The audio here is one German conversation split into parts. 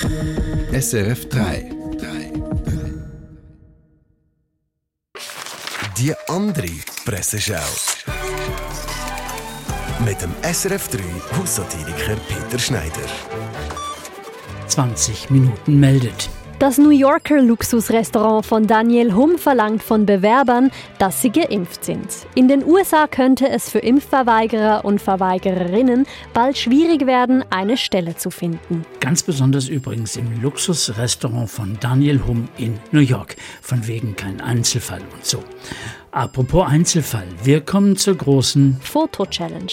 SRF 3. Die andere Presseschau. Mit dem SRF 3 Haussatiriker Peter Schneider. 20 Minuten meldet. Das New Yorker Luxusrestaurant von Daniel Hum verlangt von Bewerbern, dass sie geimpft sind. In den USA könnte es für Impfverweigerer und Verweigererinnen bald schwierig werden, eine Stelle zu finden. Ganz besonders übrigens im Luxusrestaurant von Daniel Hum in New York. Von wegen kein Einzelfall und so. Apropos Einzelfall, wir kommen zur großen Foto-Challenge.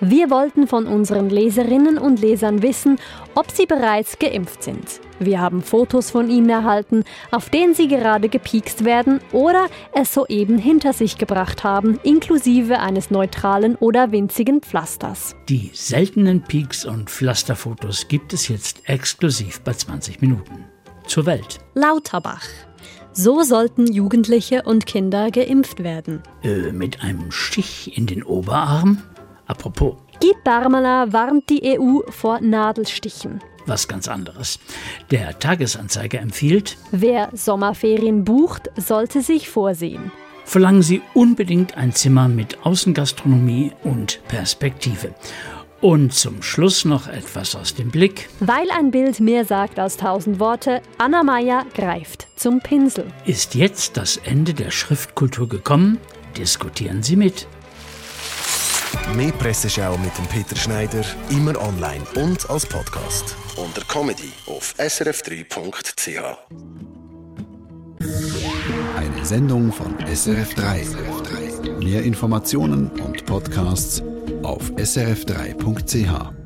Wir wollten von unseren Leserinnen und Lesern wissen, ob sie bereits geimpft sind. Wir haben Fotos von ihnen erhalten, auf denen sie gerade gepiekst werden oder es soeben hinter sich gebracht haben, inklusive eines neutralen oder winzigen Pflasters. Die seltenen Peaks und Pflasterfotos gibt es jetzt exklusiv bei 20 Minuten. Zur Welt. Lauterbach. So sollten Jugendliche und Kinder geimpft werden. Äh, mit einem Stich in den Oberarm? Apropos. Guy Parmala warnt die EU vor Nadelstichen. Was ganz anderes. Der Tagesanzeiger empfiehlt, wer Sommerferien bucht, sollte sich vorsehen. Verlangen Sie unbedingt ein Zimmer mit Außengastronomie und Perspektive. Und zum Schluss noch etwas aus dem Blick. Weil ein Bild mehr sagt als tausend Worte, Anna Meyer greift zum Pinsel. Ist jetzt das Ende der Schriftkultur gekommen? Diskutieren Sie mit. Mehr Presseschau mit dem Peter Schneider, immer online und als Podcast. Unter Comedy auf srf3.ch. Eine Sendung von SRF 3. Mehr Informationen und Podcasts auf srf3.ch.